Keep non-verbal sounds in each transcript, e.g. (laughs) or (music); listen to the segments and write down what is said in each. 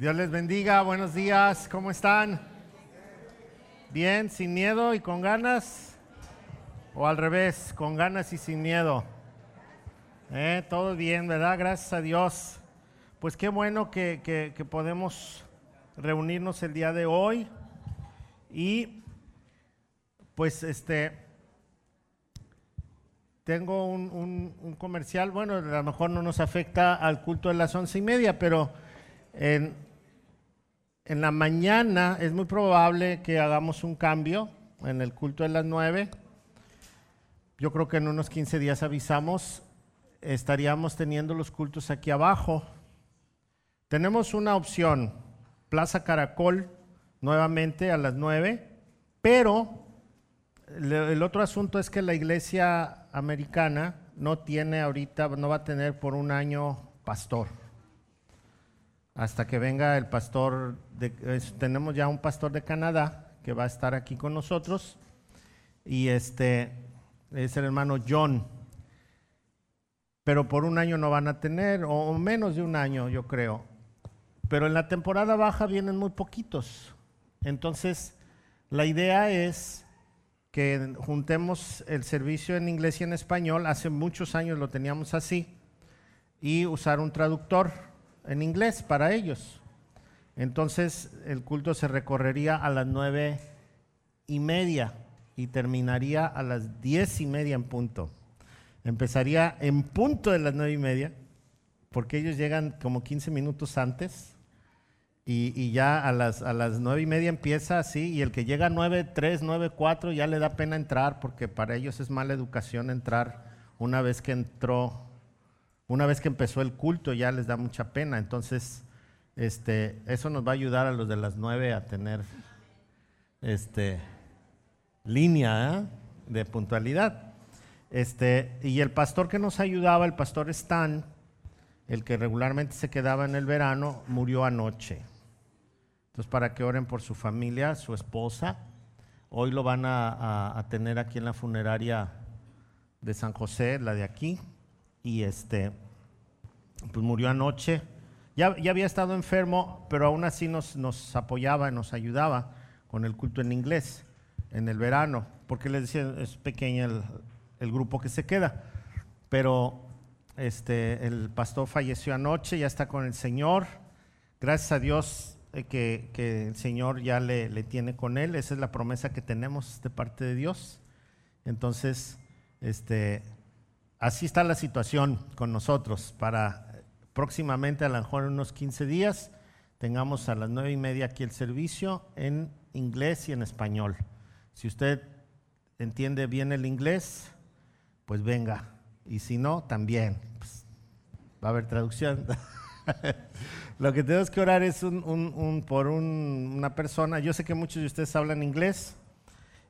Dios les bendiga, buenos días, ¿cómo están? ¿Bien, sin miedo y con ganas? ¿O al revés, con ganas y sin miedo? ¿Eh? Todo bien, ¿verdad? Gracias a Dios. Pues qué bueno que, que, podemos reunirnos el día de hoy y pues este tengo un, un, comercial, bueno, a lo mejor no nos afecta al culto de las once y media, pero en, en la mañana es muy probable que hagamos un cambio en el culto de las nueve. Yo creo que en unos 15 días avisamos, estaríamos teniendo los cultos aquí abajo. Tenemos una opción, Plaza Caracol, nuevamente a las nueve, pero el otro asunto es que la iglesia americana no tiene ahorita, no va a tener por un año pastor hasta que venga el pastor, de, tenemos ya un pastor de Canadá que va a estar aquí con nosotros y este es el hermano John. Pero por un año no van a tener, o menos de un año yo creo. Pero en la temporada baja vienen muy poquitos. Entonces, la idea es que juntemos el servicio en inglés y en español. Hace muchos años lo teníamos así. Y usar un traductor en inglés para ellos. Entonces el culto se recorrería a las nueve y media y terminaría a las diez y media en punto. Empezaría en punto de las nueve y media, porque ellos llegan como 15 minutos antes y, ya a las, a las nueve y media empieza así y el que llega a nueve, tres, nueve, cuatro ya le da pena entrar porque para ellos es mala educación entrar una vez que entró una vez que empezó el culto ya les da mucha pena. Entonces, este, eso nos va a ayudar a los de las nueve a tener este, línea ¿eh? de puntualidad. Este, y el pastor que nos ayudaba, el pastor Stan, el que regularmente se quedaba en el verano, murió anoche. Entonces, para que oren por su familia, su esposa, hoy lo van a, a tener aquí en la funeraria de San José, la de aquí y este, pues murió anoche. Ya, ya había estado enfermo, pero aún así nos, nos apoyaba, nos ayudaba con el culto en inglés en el verano, porque les decía, es pequeño el, el, grupo que se queda. Pero este, el pastor falleció anoche, ya está con el Señor. Gracias a Dios eh, que, que, el Señor ya le, le, tiene con él. Esa es la promesa que tenemos de parte de Dios. Entonces, este, así está la situación con nosotros. Para próximamente, a lo mejor en unos 15 días, tengamos a las nueve y media aquí el servicio en inglés y en español. Si usted entiende bien el inglés, pues venga. Y si no, también. Pues, va a haber traducción. (laughs) Lo que tenemos que orar es un, por una persona. Yo sé que muchos de ustedes hablan inglés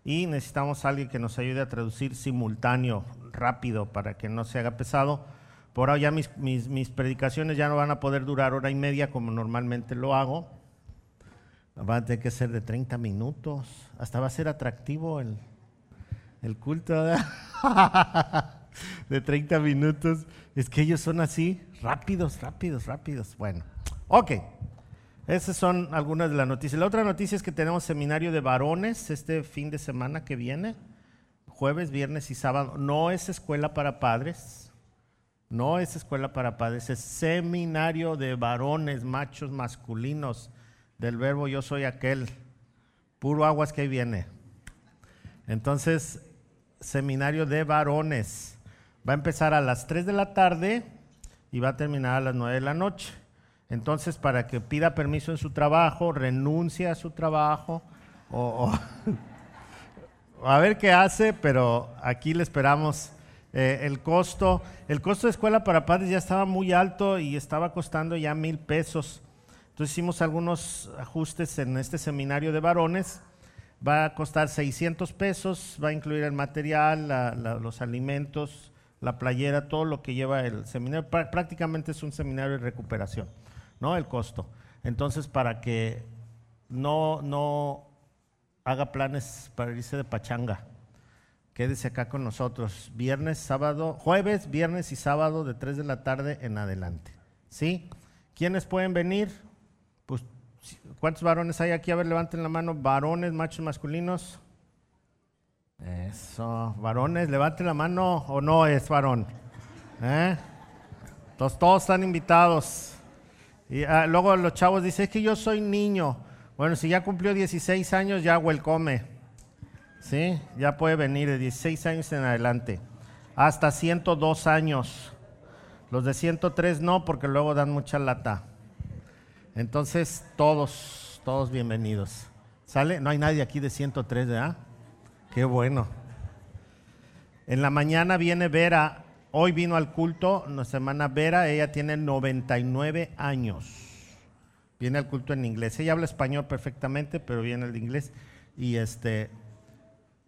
y necesitamos a alguien que nos ayude a traducir simultáneo rápido para que no se haga pesado. Por ahora ya mis, mis, predicaciones ya no van a poder durar hora y media como normalmente lo hago. Va a tener que ser de 30 minutos. Hasta va a ser atractivo el, el culto (laughs) de 30 minutos. Es que ellos son así, rápidos, rápidos, rápidos. Bueno, ok. Esas son algunas de las noticias. La otra noticia es que tenemos seminario de varones este fin de semana que viene jueves, viernes y sábado. No es escuela para padres, no es escuela para padres, es seminario de varones, machos masculinos, del verbo yo soy aquel. Puro aguas que viene. Entonces, seminario de varones. Va a empezar a las 3 de la tarde y va a terminar a las 9 de la noche. Entonces, para que pida permiso en su trabajo, renuncie a su trabajo o, (laughs) a ver qué hace, pero aquí le esperamos eh, el costo. El costo de escuela para padres ya estaba muy alto y estaba costando ya mil pesos. Entonces hicimos algunos ajustes en este seminario de varones. Va a costar 600 pesos, va a incluir el material, los alimentos, la playera, todo lo que lleva el seminario. Prácticamente es un seminario de recuperación, ¿no? El costo. Entonces, para que no, no haga planes para irse de pachanga. Quédese acá con nosotros. Viernes, sábado, jueves, viernes y sábado de 3 de la tarde en adelante. ¿Sí? ¿Quiénes pueden venir? Pues, ¿cuántos varones hay aquí? A ver, levanten la mano. Varones, machos masculinos. Eso, varones, levanten la mano o no es varón. ¿Eh? Entonces, todos están invitados. Y ah, luego los chavos dicen, es que yo soy niño. Bueno, si ya cumplió 16 años, ya welcome. ¿Sí? Ya puede venir de 16 años en adelante. Hasta 102 años. Los de 103 no, porque luego dan mucha lata. Entonces, todos, todos bienvenidos. ¿Sale? No hay nadie aquí de 103, ¿verdad? Qué bueno. En la mañana viene Vera. Hoy vino al culto nuestra hermana Vera. Ella tiene 99 años. Viene al culto en inglés. Ella habla español perfectamente, pero viene el inglés. Y este,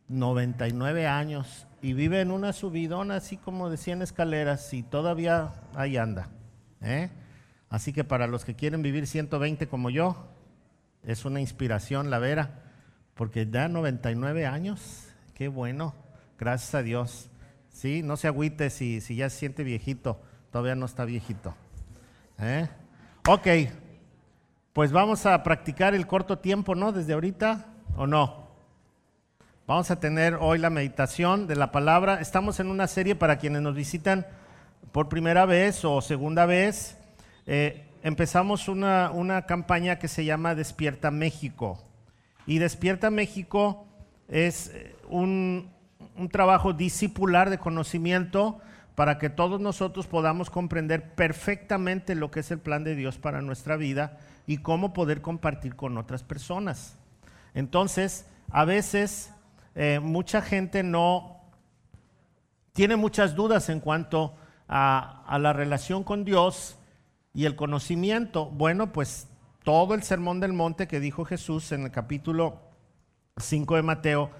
99 años y vive en una subidona así como de 100 escaleras y todavía ahí anda. ¿eh? Así que para los que quieren vivir 120 como yo, es una inspiración la Vera, porque da 99 años, qué bueno, gracias a Dios. Sí, no se agüite si, si ya se siente viejito, todavía no está viejito. ¿eh? Ok, pues vamos a practicar el corto tiempo, ¿no? Desde ahorita, ¿o no? Vamos a tener hoy la meditación de la palabra. Estamos en una serie para quienes nos visitan por primera vez o segunda vez. Eh, empezamos una, una, campaña que se llama Despierta México. Y Despierta México es eh, un, un trabajo discipular de conocimiento para que todos nosotros podamos comprender perfectamente lo que es el plan de Dios para nuestra vida y cómo poder compartir con otras personas. Entonces, a veces eh, mucha gente no tiene muchas dudas en cuanto a, a la relación con Dios y el conocimiento. Bueno, pues todo el sermón del monte que dijo Jesús en el capítulo 5 de Mateo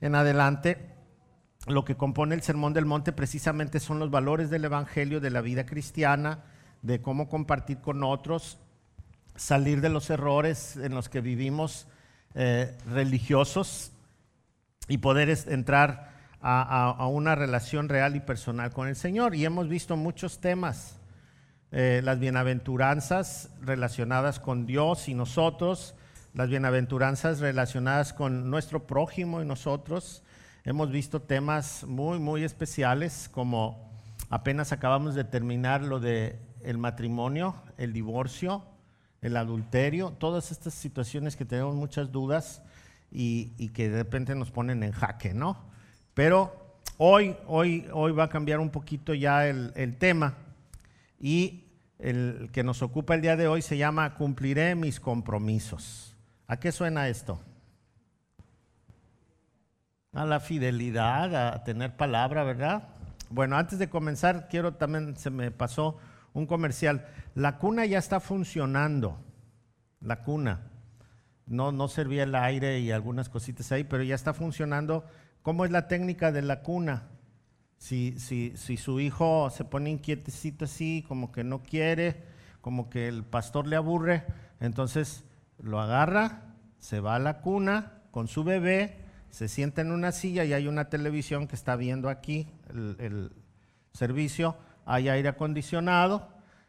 en adelante, lo que compone el sermón del monte precisamente son los valores del Evangelio, de la vida cristiana, de cómo compartir con otros, salir de los errores en los que vivimos eh, religiosos y poder entrar a, una relación real y personal con el Señor. Y hemos visto muchos temas, eh, las bienaventuranzas relacionadas con Dios y nosotros, las bienaventuranzas relacionadas con nuestro prójimo y nosotros. Hemos visto temas muy, muy especiales, como apenas acabamos de terminar lo de el matrimonio, el divorcio, el adulterio, todas estas situaciones que tenemos muchas dudas y, que de repente nos ponen en jaque, ¿no? Pero hoy, hoy, hoy va a cambiar un poquito ya el, el tema y el que nos ocupa el día de hoy se llama Cumpliré mis compromisos. ¿A qué suena esto? A la fidelidad, a tener palabra, ¿verdad? Bueno, antes de comenzar, quiero también, se me pasó un comercial. La cuna ya está funcionando. La cuna no, no servía el aire y algunas cositas ahí, pero ya está funcionando. ¿Cómo es la técnica de la cuna? Si, si, si su hijo se pone inquietecito así, como que no quiere, como que el pastor le aburre, entonces lo agarra, se va a la cuna con su bebé, se sienta en una silla y hay una televisión que está viendo aquí el, servicio, hay aire acondicionado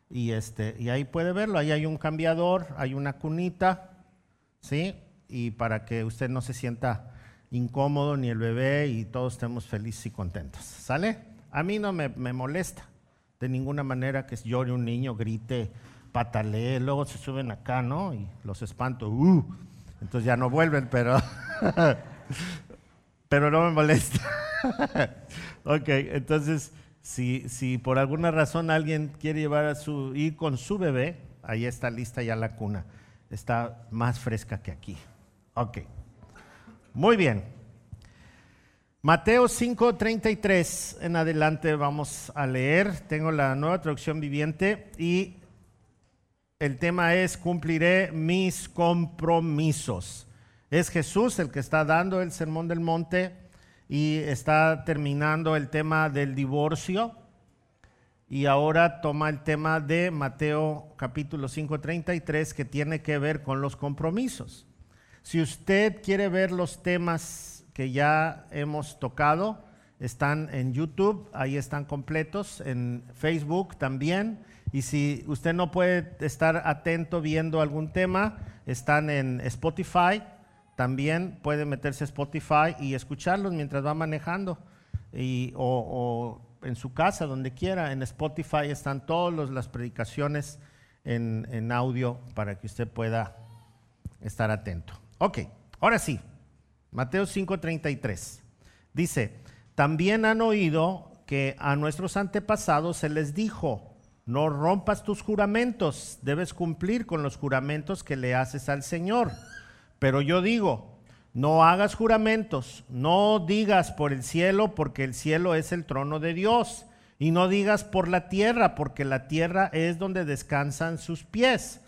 y, este, y ahí puede verlo, ahí hay un cambiador, hay una cunita, ¿sí? Y para que usted no se sienta incómodo ni el bebé y todos estemos felices y contentos. ¿Sale? A mí no me, molesta de ninguna manera que llore un niño, grite, patalee, luego se suben acá, ¿no? Y los espanto, uh, entonces ya no vuelven, pero, (laughs) pero no me molesta. (laughs) ok, entonces, si, si por alguna razón alguien quiere llevar a su, ir con su bebé, ahí está lista ya la cuna está más fresca que aquí. Ok. Muy bien. Mateo 5:33 en adelante vamos a leer. Tengo la nueva traducción viviente y el tema es cumpliré mis compromisos. Es Jesús el que está dando el sermón del monte y está terminando el tema del divorcio y ahora toma el tema de Mateo capítulo 5:33 que tiene que ver con los compromisos. Si usted quiere ver los temas que ya hemos tocado, están en YouTube, ahí están completos, en Facebook también, Y si usted no puede estar atento viendo algún tema, están en Spotify. También puede meterse a Spotify y escucharlos mientras va manejando. Y, o, en su casa, donde quiera. En Spotify están todas las predicaciones en, en audio para que usted pueda estar atento. Ok, ahora sí. Mateo 5:33. Dice, también han oído que a nuestros antepasados se les dijo, no rompas tus juramentos, debes cumplir con los juramentos que le haces al Señor. Pero yo digo, no hagas juramentos, no digas por el cielo, porque el cielo es el trono de Dios, y no digas por la tierra, porque la tierra es donde descansan sus pies.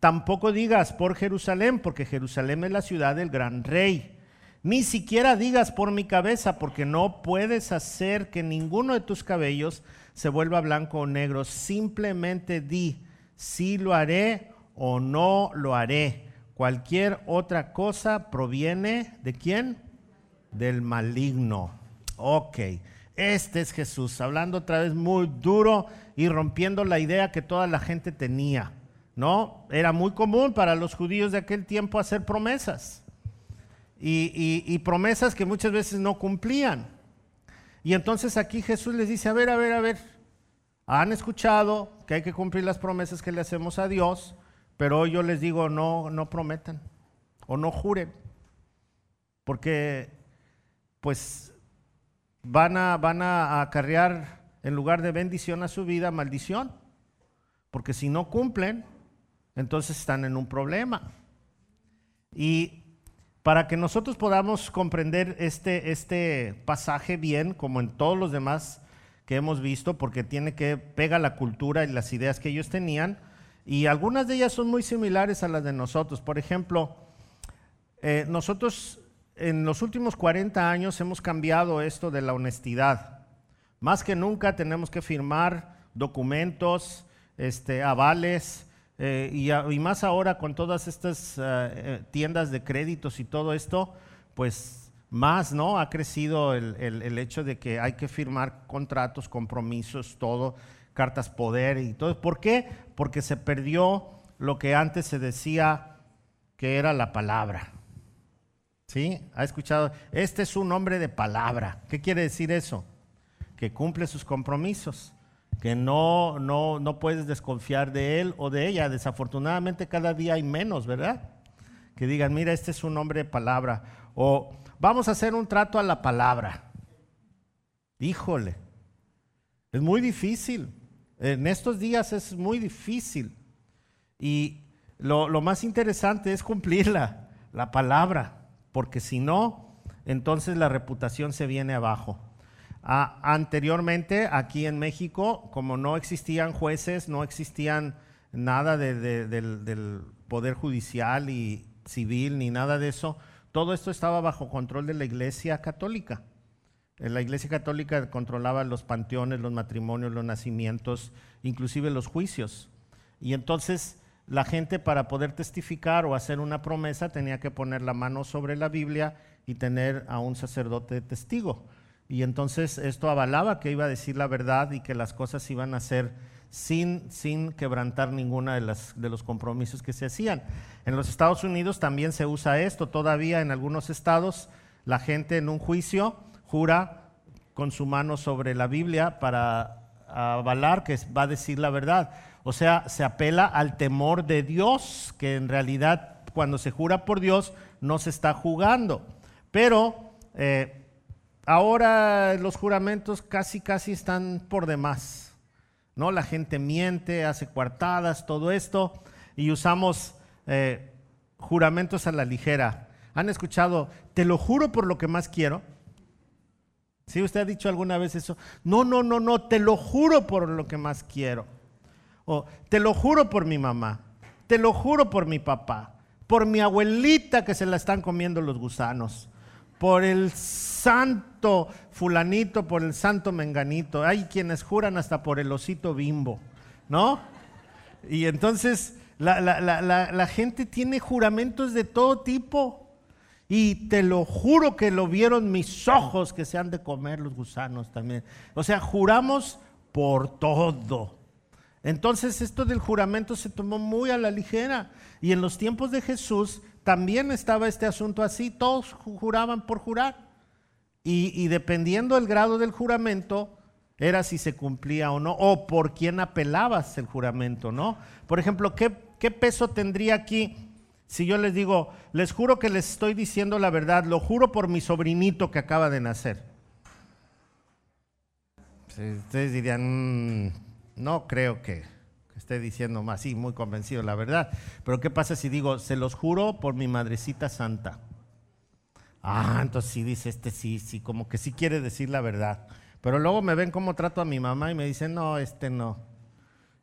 Tampoco digas por Jerusalén, porque Jerusalén es la ciudad del gran rey. Ni siquiera digas por mi cabeza, porque no puedes hacer que ninguno de tus cabellos se vuelva blanco o negro. Simplemente di si lo haré o no lo haré. Cualquier otra cosa proviene de quién? Del maligno. Ok, este es Jesús, hablando otra vez muy duro y rompiendo la idea que toda la gente tenía. ¿No? Era muy común para los judíos de aquel tiempo hacer promesas. y promesas que muchas veces no cumplían. Y entonces aquí Jesús les dice, a ver, a ver, a ver, han escuchado que hay que cumplir las promesas que le hacemos a Dios, pero hoy yo les digo, no, no prometan o no juren, porque pues van a, van a acarrear en lugar de bendición a su vida, maldición, porque si no cumplen, entonces están en un problema. Y para que nosotros podamos comprender este, este pasaje bien, como en todos los demás que hemos visto, porque tiene que pega la cultura y las ideas que ellos tenían, y algunas de ellas son muy similares a las de nosotros. Por ejemplo, eh, nosotros en los últimos 40 años hemos cambiado esto de la honestidad. Más que nunca tenemos que firmar documentos, este, avales, eh, y, más ahora con todas estas eh, tiendas de créditos y todo esto, pues más, ¿no? Ha crecido el, el, hecho de que hay que firmar contratos, compromisos, todo, cartas poder y todo. ¿Por qué? Porque se perdió lo que antes se decía que era la palabra. ¿Sí? ¿Ha escuchado? Este es un hombre de palabra. ¿Qué quiere decir eso? Que cumple sus compromisos que no, no, no puedes desconfiar de él o de ella. Desafortunadamente cada día hay menos, ¿verdad? Que digan, mira, este es un hombre de palabra. O vamos a hacer un trato a la palabra. Híjole, es muy difícil. En estos días es muy difícil. Y lo, más interesante es cumplirla, la palabra, porque si no, entonces la reputación se viene abajo anteriormente, aquí en México, como no existían jueces, no existían nada del, poder judicial y civil, ni nada de eso, todo esto estaba bajo control de la Iglesia Católica. La Iglesia Católica controlaba los panteones, los matrimonios, los nacimientos, inclusive los juicios. Y entonces la gente para poder testificar o hacer una promesa tenía que poner la mano sobre la Biblia y tener a un sacerdote testigo. Y entonces esto avalaba que iba a decir la verdad y que las cosas iban a ser sin, sin quebrantar ninguna de, las, de los compromisos que se hacían. En los Estados Unidos también se usa esto. Todavía en algunos estados la gente en un juicio jura con su mano sobre la Biblia para avalar que va a decir la verdad. O sea, se apela al temor de Dios, que en realidad cuando se jura por Dios no se está jugando. Pero eh, Ahora los juramentos casi, casi están por demás. ¿no? La gente miente, hace coartadas, todo esto, y usamos eh, juramentos a la ligera. ¿Han escuchado, te lo juro por lo que más quiero? ¿Sí usted ha dicho alguna vez eso? No, no, no, no, te lo juro por lo que más quiero. O te lo juro por mi mamá, te lo juro por mi papá, por mi abuelita que se la están comiendo los gusanos, por el santo fulanito, por el santo menganito. Hay quienes juran hasta por el osito bimbo, ¿no? Y entonces la, gente tiene juramentos de todo tipo. Y te lo juro que lo vieron mis ojos que se han de comer los gusanos también. O sea, juramos por todo. Entonces esto del juramento se tomó muy a la ligera. Y en los tiempos de Jesús también estaba este asunto así, todos juraban por jurar. Y, dependiendo del grado del juramento, era si se cumplía o no, o por quién apelabas el juramento, ¿no? Por ejemplo, ¿qué, qué peso tendría aquí si yo les digo, les juro que les estoy diciendo la verdad, lo juro por mi sobrinito que acaba de nacer? Ustedes dirían, mm, no creo que esté diciendo más, sí, muy convencido, la verdad. Pero ¿qué pasa si digo, se los juro por mi madrecita santa? Ah, entonces sí dice este sí, sí, como que sí quiere decir la verdad. Pero luego me ven cómo trato a mi mamá y me dicen, no, este no,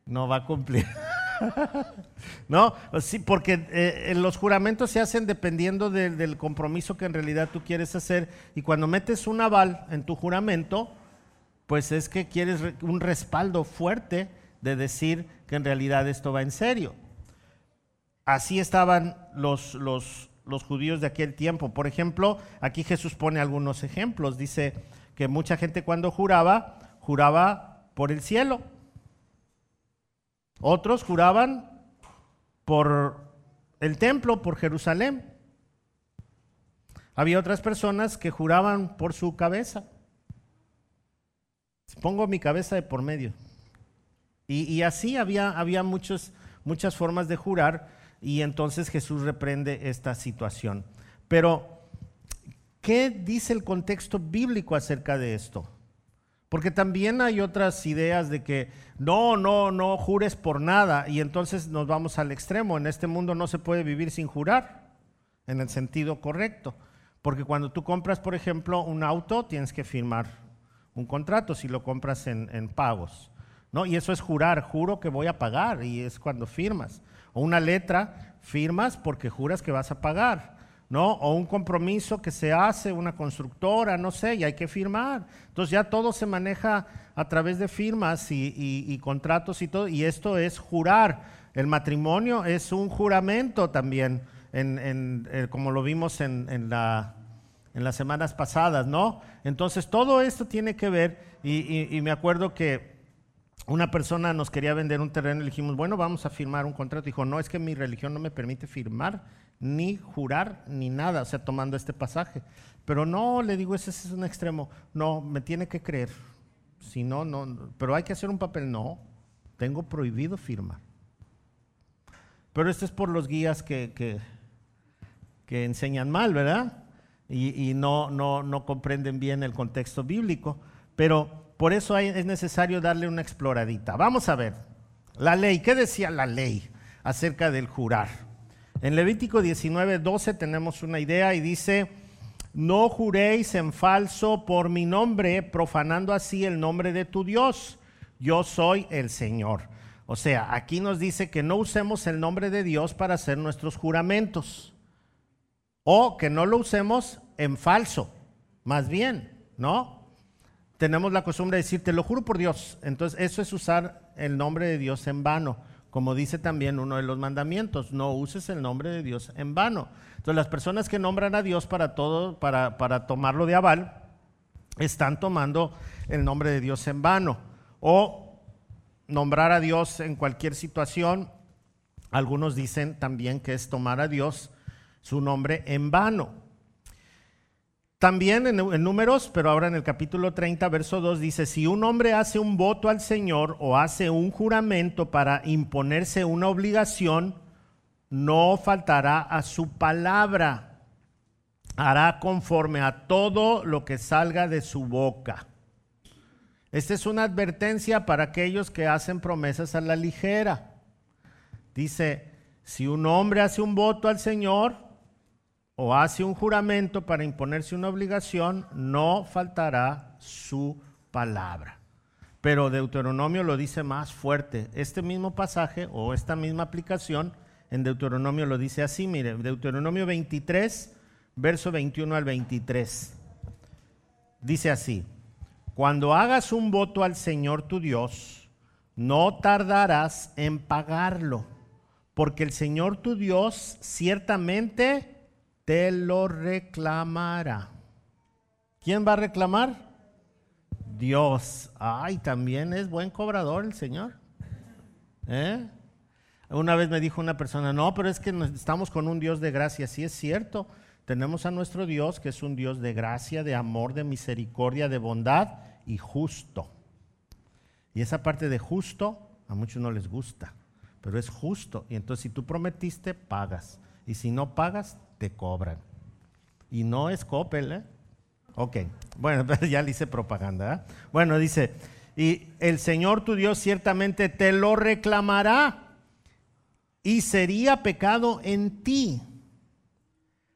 no va a cumplir. (laughs) (laughs) no, sí, porque eh, los juramentos se hacen dependiendo del compromiso que en realidad tú quieres hacer. Y cuando metes un aval en tu juramento, pues es que quieres un respaldo fuerte de decir que en realidad esto va en serio. Así estaban los, los, los judíos de aquel tiempo. Por ejemplo, aquí Jesús pone algunos ejemplos. Dice que mucha gente cuando juraba, juraba por el cielo. Otros juraban por el templo, por Jerusalén. Había otras personas que juraban por su cabeza. Pongo mi cabeza de por medio. Y, así había, había muchas formas de jurar y entonces Jesús reprende esta situación. Pero, ¿qué dice el contexto bíblico acerca de esto? Porque también hay otras ideas de que no, no, no jures por nada y entonces nos vamos al extremo. En este mundo no se puede vivir sin jurar, en el sentido correcto. Porque cuando tú compras, por ejemplo, un auto, tienes que firmar un contrato si lo compras en, pagos. ¿no? Y eso es jurar, juro que voy a pagar, y es cuando firmas. O una letra, firmas porque juras que vas a pagar, ¿no? O un compromiso que se hace, una constructora, no sé, y hay que firmar. Entonces ya todo se maneja a través de firmas y, contratos y todo, y esto es jurar. El matrimonio es un juramento también, en, eh, como lo vimos en, la, en las semanas pasadas, ¿no? Entonces todo esto tiene que ver, y me acuerdo que una persona nos quería vender un terreno y le dijimos, bueno, vamos a firmar un contrato. Dijo, no, es que mi religión no me permite firmar, ni jurar, ni nada, o sea, tomando este pasaje. Pero no, le digo, ese es un extremo. No, me tiene que creer. Si no, no, pero hay que hacer un papel. No, tengo prohibido firmar. Pero esto es por los guías que, que, enseñan mal, ¿verdad? Y, y no, no, no comprenden bien el contexto bíblico. Pero por eso es necesario darle una exploradita. Vamos a ver. La ley, ¿qué decía la ley acerca del jurar? En Levítico 19, 12 tenemos una idea y dice, no juréis en falso por mi nombre, profanando así el nombre de tu Dios. Yo soy el Señor. O sea, aquí nos dice que no usemos el nombre de Dios para hacer nuestros juramentos. O que no lo usemos en falso, más bien, ¿no? tenemos la costumbre de decir, te lo juro por Dios. Entonces, eso es usar el nombre de Dios en vano. Como dice también uno de los mandamientos, no uses el nombre de Dios en vano. Entonces, las personas que nombran a Dios para todo, para, para tomarlo de aval, están tomando el nombre de Dios en vano. O nombrar a Dios en cualquier situación. Algunos dicen también que es tomar a Dios su nombre en vano. También en, números, pero ahora en el capítulo 30, verso 2 dice, si un hombre hace un voto al Señor o hace un juramento para imponerse una obligación, no faltará a su palabra, hará conforme a todo lo que salga de su boca. Esta es una advertencia para aquellos que hacen promesas a la ligera. Dice, si un hombre hace un voto al Señor, o hace un juramento para imponerse una obligación, no faltará su palabra. Pero Deuteronomio lo dice más fuerte. Este mismo pasaje o esta misma aplicación en Deuteronomio lo dice así, mire, Deuteronomio 23, verso 21 al 23. Dice así, cuando hagas un voto al Señor tu Dios, no tardarás en pagarlo, porque el Señor tu Dios ciertamente te lo reclamará. ¿Quién va a reclamar? Dios. Ay, también es buen cobrador el Señor. ¿Eh? Una vez me dijo una persona, no, pero es que estamos con un Dios de gracia. Sí es cierto, tenemos a nuestro Dios que es un Dios de gracia, de amor, de misericordia, de bondad y justo. Y esa parte de justo a muchos no les gusta, pero es justo. Y entonces si tú prometiste, pagas. Y si no pagas, te cobran. Y no es Coppel, ¿eh? Ok, bueno, (laughs) ya le hice propaganda. ¿eh? Bueno, dice, y el Señor tu Dios ciertamente te lo reclamará y sería pecado en ti.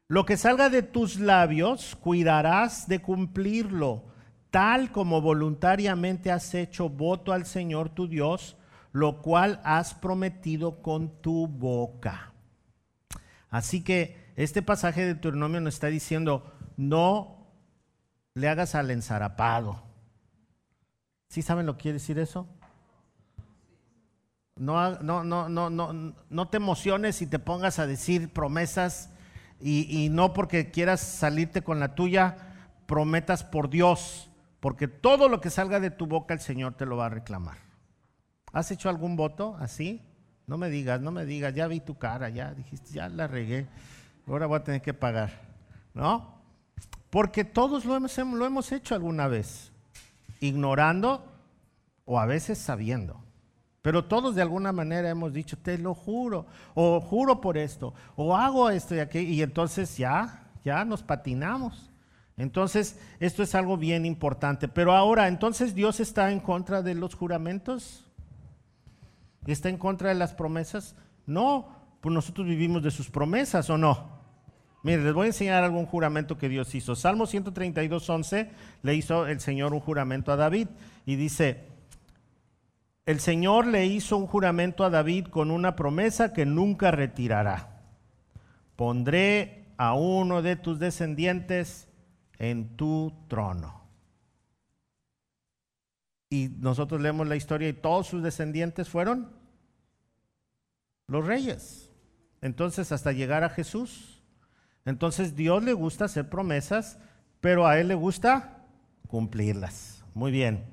Lo que salga de tus labios, cuidarás de cumplirlo, tal como voluntariamente has hecho voto al Señor tu Dios, lo cual has prometido con tu boca. Así que este pasaje de Deuteronomio nos está diciendo, no le hagas al ensarapado. ¿Sí saben lo que quiere decir eso? No, no, no, no, no, no te emociones y te pongas a decir promesas y, y no porque quieras salirte con la tuya, prometas por Dios, porque todo lo que salga de tu boca el Señor te lo va a reclamar. ¿Has hecho algún voto así? No me digas, no me digas, ya vi tu cara, ya dijiste, ya la regué, ahora voy a tener que pagar. ¿No? Porque todos lo hemos, lo hemos hecho alguna vez, ignorando o a veces sabiendo. Pero todos de alguna manera hemos dicho, te lo juro, o juro por esto, o hago esto y aquello, y entonces ya, ya nos patinamos. Entonces, esto es algo bien importante. Pero ahora, entonces Dios está en contra de los juramentos. ¿Está en contra de las promesas? No, pues nosotros vivimos de sus promesas, ¿o no? Mire, les voy a enseñar algún juramento que Dios hizo. Salmo 132, 11 le hizo el Señor un juramento a David y dice, el Señor le hizo un juramento a David con una promesa que nunca retirará. Pondré a uno de tus descendientes en tu trono. Y nosotros leemos la historia y todos sus descendientes fueron los reyes. Entonces, hasta llegar a Jesús. Entonces, Dios le gusta hacer promesas, pero a Él le gusta cumplirlas. Muy bien.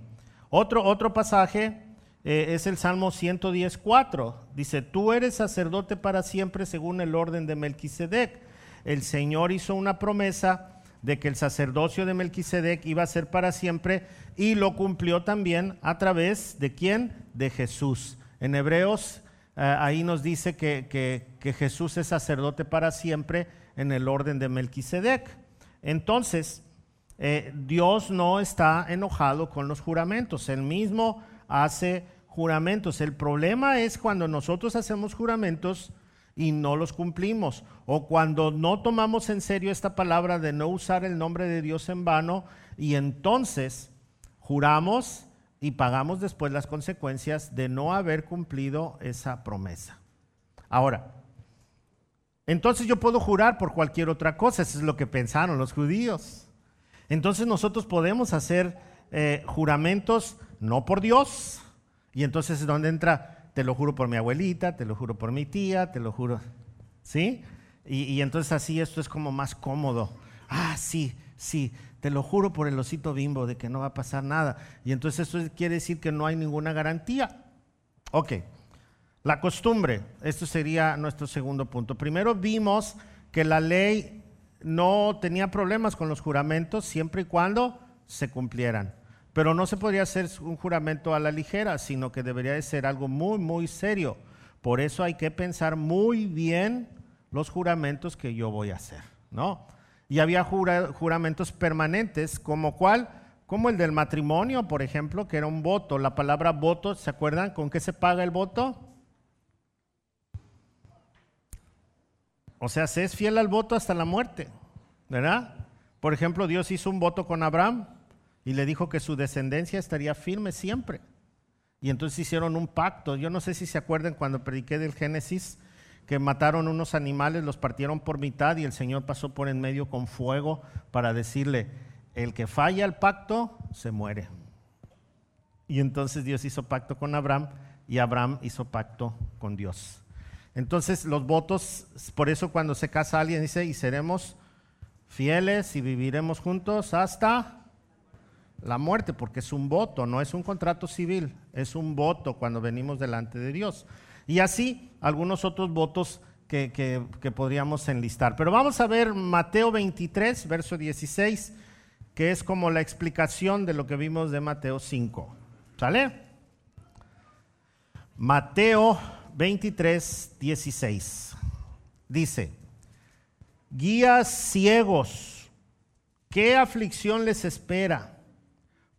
Otro, otro pasaje eh, es el Salmo 110.4. Dice, tú eres sacerdote para siempre según el orden de Melquisedec. El Señor hizo una promesa de que el sacerdocio de Melquisedec iba a ser para siempre y lo cumplió también a través de quién? De Jesús. En Hebreos eh, ahí nos dice que, Jesús es sacerdote para siempre en el orden de Melquisedec. Entonces, eh, Dios no está enojado con los juramentos. Él mismo hace juramentos. El problema es cuando nosotros hacemos juramentos y no los cumplimos. O cuando no tomamos en serio esta palabra de no usar el nombre de Dios en vano y entonces juramos y pagamos después las consecuencias de no haber cumplido esa promesa. Ahora, entonces yo puedo jurar por cualquier otra cosa, eso es lo que pensaron los judíos. Entonces nosotros podemos hacer eh, juramentos no por Dios. Y entonces es donde entra, te lo juro por mi abuelita, te lo juro por mi tía, te lo juro. ¿Sí? Y, entonces así esto es como más cómodo. Ah, sí, sí, te lo juro por el osito bimbo de que no va a pasar nada. Y entonces eso quiere decir que no hay ninguna garantía. Ok, la costumbre, esto sería nuestro segundo punto. Primero vimos que la ley no tenía problemas con los juramentos siempre y cuando se cumplieran. Pero no se podría hacer un juramento a la ligera, sino que debería de ser algo muy, muy serio. Por eso hay que pensar muy bien los juramentos que yo voy a hacer, ¿no? Y había juramentos permanentes, como cuál, como el del matrimonio, por ejemplo, que era un voto. La palabra voto, ¿se acuerdan con qué se paga el voto? O sea, se es fiel al voto hasta la muerte, ¿verdad? Por ejemplo, Dios hizo un voto con Abraham y le dijo que su descendencia estaría firme siempre. Y entonces hicieron un pacto. Yo no sé si se acuerdan cuando prediqué del Génesis, que mataron unos animales, los partieron por mitad y el Señor pasó por en medio con fuego para decirle, el que falla el pacto se muere. Y entonces Dios hizo pacto con Abraham y Abraham hizo pacto con Dios. Entonces los votos, por eso cuando se casa alguien dice, y seremos fieles y viviremos juntos hasta la muerte, porque es un voto, no es un contrato civil, es un voto cuando venimos delante de Dios. Y así algunos otros votos que, que, podríamos enlistar. Pero vamos a ver Mateo 23, verso 16, que es como la explicación de lo que vimos de Mateo 5. ¿Sale? Mateo 23, 16. Dice, guías ciegos, ¿qué aflicción les espera?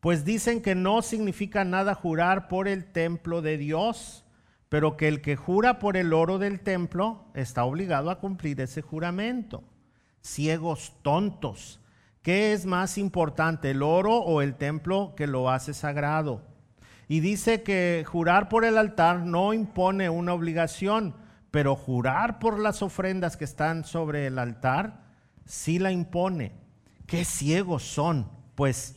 Pues dicen que no significa nada jurar por el templo de Dios, pero que el que jura por el oro del templo está obligado a cumplir ese juramento. Ciegos tontos, ¿qué es más importante, el oro o el templo que lo hace sagrado? Y dice que jurar por el altar no impone una obligación, pero jurar por las ofrendas que están sobre el altar sí la impone. Qué ciegos son. Pues,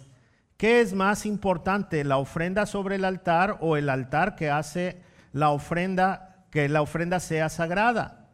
¿qué es más importante, la ofrenda sobre el altar o el altar que hace la ofrenda, que la ofrenda sea sagrada?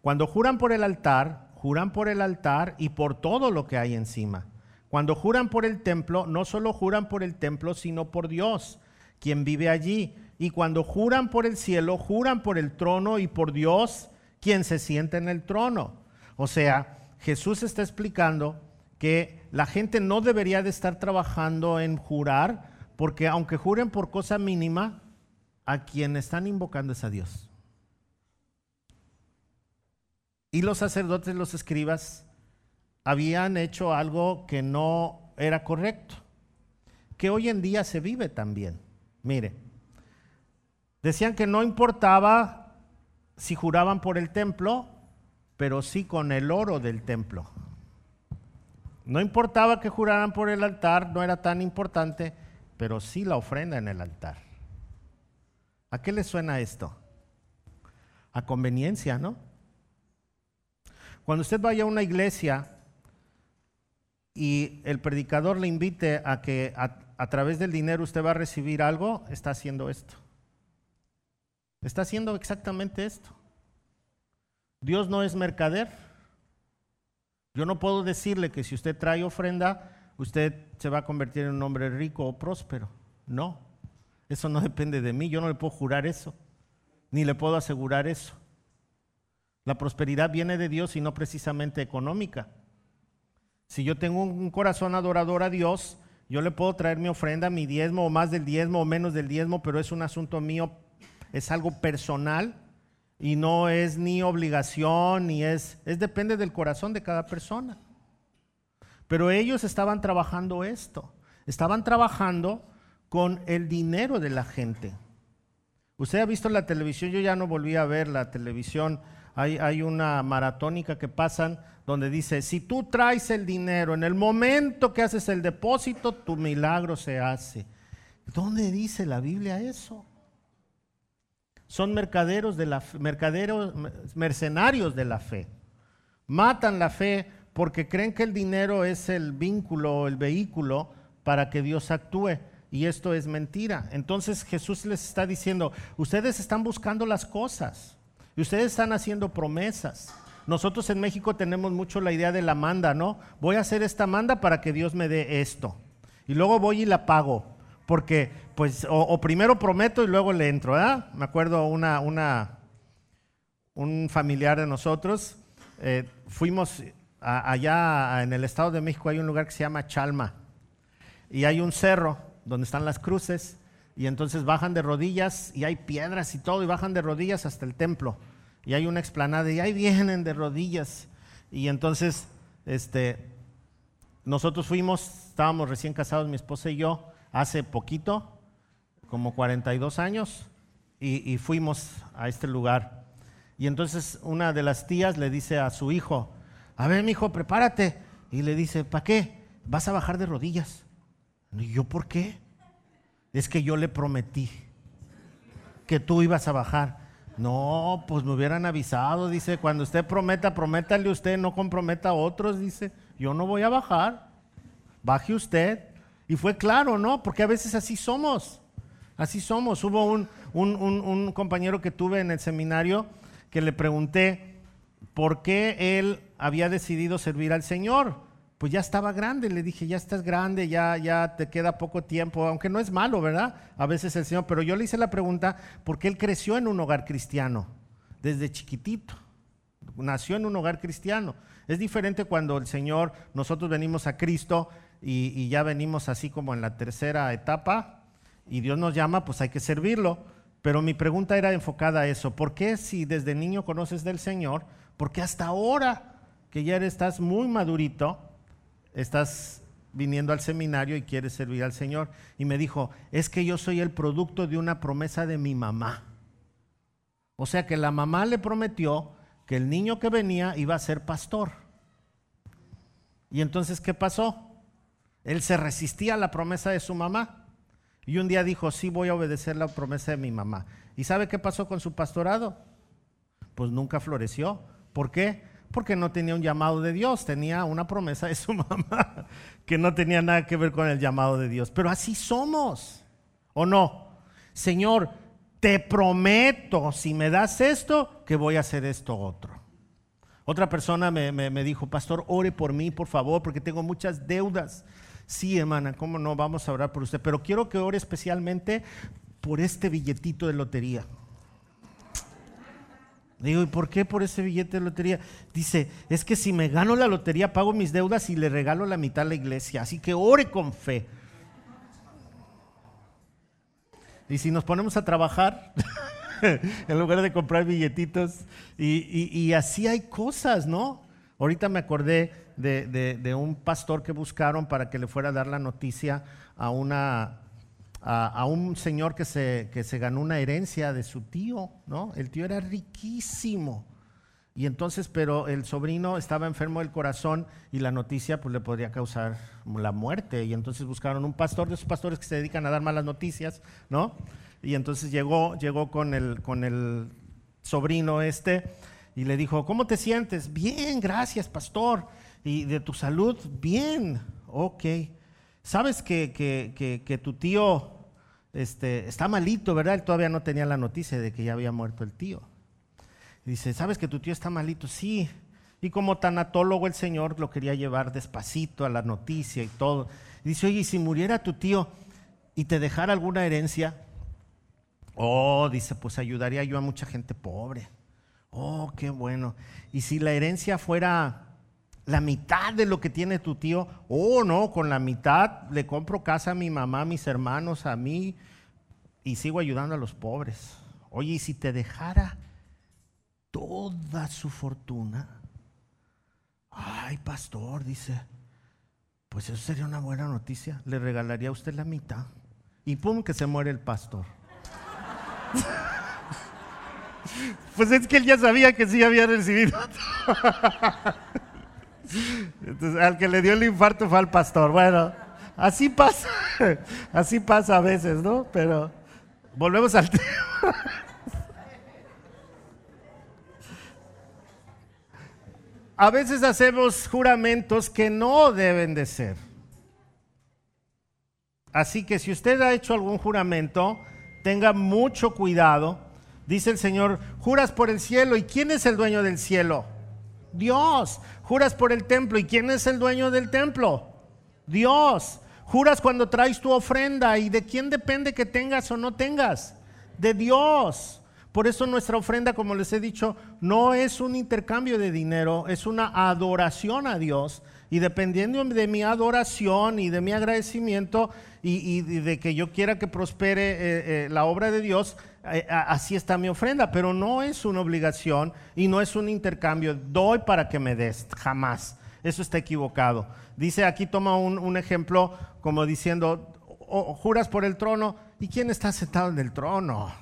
Cuando juran por el altar, juran por el altar y por todo lo que hay encima. Cuando juran por el templo, no solo juran por el templo, sino por Dios quien vive allí. Y cuando juran por el cielo, juran por el trono y por Dios, quien se siente en el trono. O sea, Jesús está explicando que la gente no debería de estar trabajando en jurar, porque aunque juren por cosa mínima, a quien están invocando es a Dios. Y los sacerdotes, los escribas, habían hecho algo que no era correcto, que hoy en día se vive también. Mire, decían que no importaba si juraban por el templo, pero sí con el oro del templo. No importaba que juraran por el altar, no era tan importante, pero sí la ofrenda en el altar. ¿A qué le suena esto? A conveniencia, ¿no? Cuando usted vaya a una iglesia y el predicador le invite a que a través del dinero usted va a recibir algo, está haciendo esto. Está haciendo exactamente esto. Dios no es mercader. Yo no puedo decirle que si usted trae ofrenda, usted se va a convertir en un hombre rico o próspero. No, eso no depende de mí. Yo no le puedo jurar eso, ni le puedo asegurar eso. La prosperidad viene de Dios y no precisamente económica. Si yo tengo un corazón adorador a Dios, yo le puedo traer mi ofrenda, mi diezmo, o más del diezmo, o menos del diezmo, pero es un asunto mío, es algo personal y no es ni obligación, ni es, es depende del corazón de cada persona. Pero ellos estaban trabajando esto, estaban trabajando con el dinero de la gente. Usted ha visto la televisión, yo ya no volví a ver la televisión, hay, una maratónica que pasan donde dice, si tú traes el dinero en el momento que haces el depósito, tu milagro se hace. ¿Dónde dice la Biblia eso? Son mercaderos de la mercaderos mercenarios de la fe. Matan la fe porque creen que el dinero es el vínculo, el vehículo para que Dios actúe. Y esto es mentira. Entonces Jesús les está diciendo, ustedes están buscando las cosas y ustedes están haciendo promesas. Nosotros en México tenemos mucho la idea de la manda, ¿no? Voy a hacer esta manda para que Dios me dé esto. Y luego voy y la pago. Porque, pues, o, primero prometo y luego le entro, ¿verdad? Me acuerdo una, una, un familiar de nosotros, eh, fuimos allá en el Estado de México, hay un lugar que se llama Chalma. Y hay un cerro donde están las cruces. Y entonces bajan de rodillas y hay piedras y todo, y bajan de rodillas hasta el templo y hay una explanada y ahí (laughs) vienen de rodillas. Y entonces, este, nosotros fuimos, estábamos recién casados, mi esposa y yo, hace poquito, como 42 años, y, fuimos a este lugar. Y entonces una de las tías le dice a su hijo, a ver, mi hijo, prepárate. Y le dice, ¿para qué? Vas a bajar de rodillas. Y yo, ¿por qué? Es que yo le prometí que tú ibas a bajar. No, pues me hubieran avisado, dice, cuando usted prometa, prométale usted, no comprometa a otros, dice, yo no voy a bajar, baje usted. Y fue claro, ¿no? Porque a veces así somos, así somos. Hubo un, un compañero que tuve en el seminario que le pregunté por qué él había decidido servir al Señor. Pues ya estaba grande. Le dije, ya estás grande, ya, ya te queda poco tiempo, aunque no es malo, ¿verdad? A veces el Señor, pero yo le hice la pregunta porque él creció en un hogar cristiano, desde chiquitito. Nació en un hogar cristiano. Es diferente cuando el Señor, nosotros venimos a Cristo y, y ya venimos así como en la tercera etapa y Dios nos llama, pues hay que servirlo. Pero mi pregunta era enfocada a eso. ¿Por qué si desde niño conoces del Señor, por qué hasta ahora que ya estás muy madurito, estás viniendo al seminario y quieres servir al Señor. Y me dijo, es que yo soy el producto de una promesa de mi mamá. O sea que la mamá le prometió que el niño que venía iba a ser pastor. Y entonces, ¿qué pasó? Él se resistía a la promesa de su mamá. Y un día dijo, sí voy a obedecer la promesa de mi mamá. ¿Y sabe qué pasó con su pastorado? Pues nunca floreció. ¿Por qué? Porque no tenía un llamado de Dios, tenía una promesa de su (laughs) mamá que no tenía nada que ver con el llamado de Dios. Pero así somos, ¿o no? Señor, te prometo, si me das esto, que voy a hacer esto otro. Otra persona me, me dijo, pastor, ore por mí, por favor, porque tengo muchas deudas. Sí, hermana, ¿cómo no? Vamos a orar por usted. Pero quiero que ore especialmente por este billetito de lotería. Digo, ¿y por qué por ese billete de lotería? Dice, es que si me gano la lotería pago mis deudas y le regalo la mitad a la iglesia. Así que ore con fe. Y si nos ponemos a trabajar, (laughs) en lugar de comprar billetitos, y, así hay cosas, ¿no? Ahorita me acordé de un pastor que buscaron para que le fuera a dar la noticia a una a, un señor que se, que se ganó una herencia de su tío, ¿no? El tío era riquísimo. Y entonces, pero el sobrino estaba enfermo del corazón y la noticia pues le podría causar la muerte. Y entonces buscaron un pastor de esos pastores que se dedican a dar malas noticias, ¿no? Y entonces llegó, llegó con el, con el sobrino este y le dijo, ¿cómo te sientes? Bien, gracias, pastor. ¿Y de tu salud? Bien, ok. ¿Sabes que, que tu tío este, está malito, ¿verdad? Él todavía no tenía la noticia de que ya había muerto el tío. dice, ¿sabes que tu tío está malito? Sí. Y como tanatólogo el Señor lo quería llevar despacito a la noticia y todo. dice, oye, ¿y si muriera tu tío y te dejara alguna herencia? Oh, dice, pues ayudaría yo a mucha gente pobre. Oh, qué bueno. Y si la herencia fuera la mitad de lo que tiene tu tío, oh no, con la mitad le compro casa a mi mamá, a mis hermanos, a mí y sigo ayudando a los pobres. Oye, ¿y si te dejara toda su fortuna? Ay, pastor, dice, pues eso sería una buena noticia. Le regalaría a usted la mitad. Y pum, que se muere el pastor. (laughs) pues es que él ya sabía que sí había recibido. (laughs) (laughs) Al que le dio el infarto fue al pastor. Bueno, así pasa, (laughs) así pasa a veces, ¿no? Pero volvemos al (laughs) tema. A veces hacemos juramentos que no deben de ser. Así que si usted ha hecho algún juramento, tenga mucho cuidado. Dice el Señor, juras por el cielo. ¿Y quién es el dueño del cielo? Dios. Juras por el templo. ¿Y quién es el dueño del templo? Dios. Juras cuando traes tu ofrenda. ¿Y de quién depende que tengas o no tengas? De Dios. Por eso nuestra ofrenda, como les he dicho, no es un intercambio de dinero, es una adoración a Dios. Y dependiendo de mi adoración y de mi agradecimiento y, de que yo quiera que prospere eh, eh, la obra de Dios, así está mi ofrenda, pero no es una obligación y no es un intercambio. Doy para que me des, jamás. Eso está equivocado. Dice aquí, toma un, ejemplo como diciendo, juras por el trono, ¿y quién está sentado en el trono?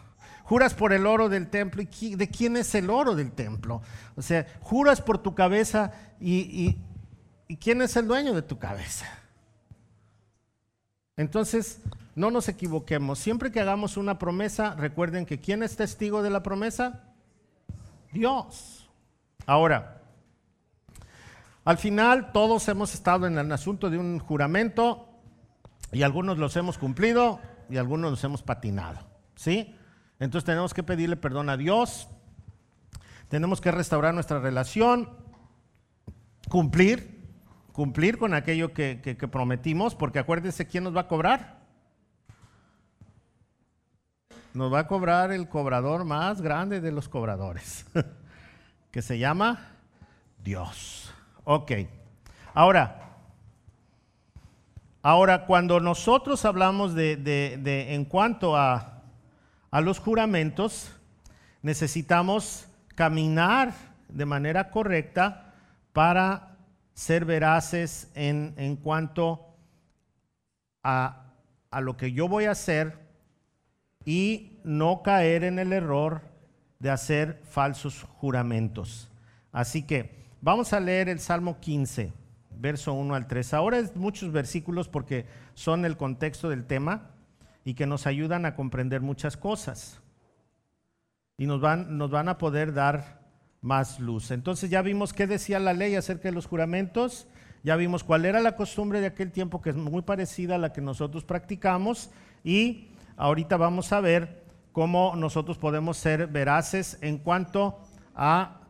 Juras por el oro del templo, ¿y de quién es el oro del templo? O sea, juras por tu cabeza y, y quién es el dueño de tu cabeza. Entonces, no nos equivoquemos. Siempre que hagamos una promesa, recuerden que ¿quién es testigo de la promesa? Dios. Ahora, al final todos hemos estado en el asunto de un juramento y algunos los hemos cumplido y algunos los hemos patinado. ¿Sí? Entonces tenemos que pedirle perdón a Dios, tenemos que restaurar nuestra relación, cumplir cumplir con aquello que, prometimos, porque acuérdense quién nos va a cobrar. Nos va a cobrar el cobrador más grande de los cobradores, (laughs) que se llama Dios. Ok. Ahora, ahora cuando nosotros hablamos de, de, en cuanto a, a los juramentos, necesitamos caminar de manera correcta para ser veraces en, en cuanto a, a lo que yo voy a hacer y no caer en el error de hacer falsos juramentos. Así que vamos a leer el Salmo 15, verso 1 al 3. Ahora es muchos versículos porque son el contexto del tema y que nos ayudan a comprender muchas cosas. Y nos van, nos van a poder dar más luz. Entonces ya vimos qué decía la ley acerca de los juramentos, ya vimos cuál era la costumbre de aquel tiempo que es muy parecida a la que nosotros practicamos y ahorita vamos a ver cómo nosotros podemos ser veraces en cuanto a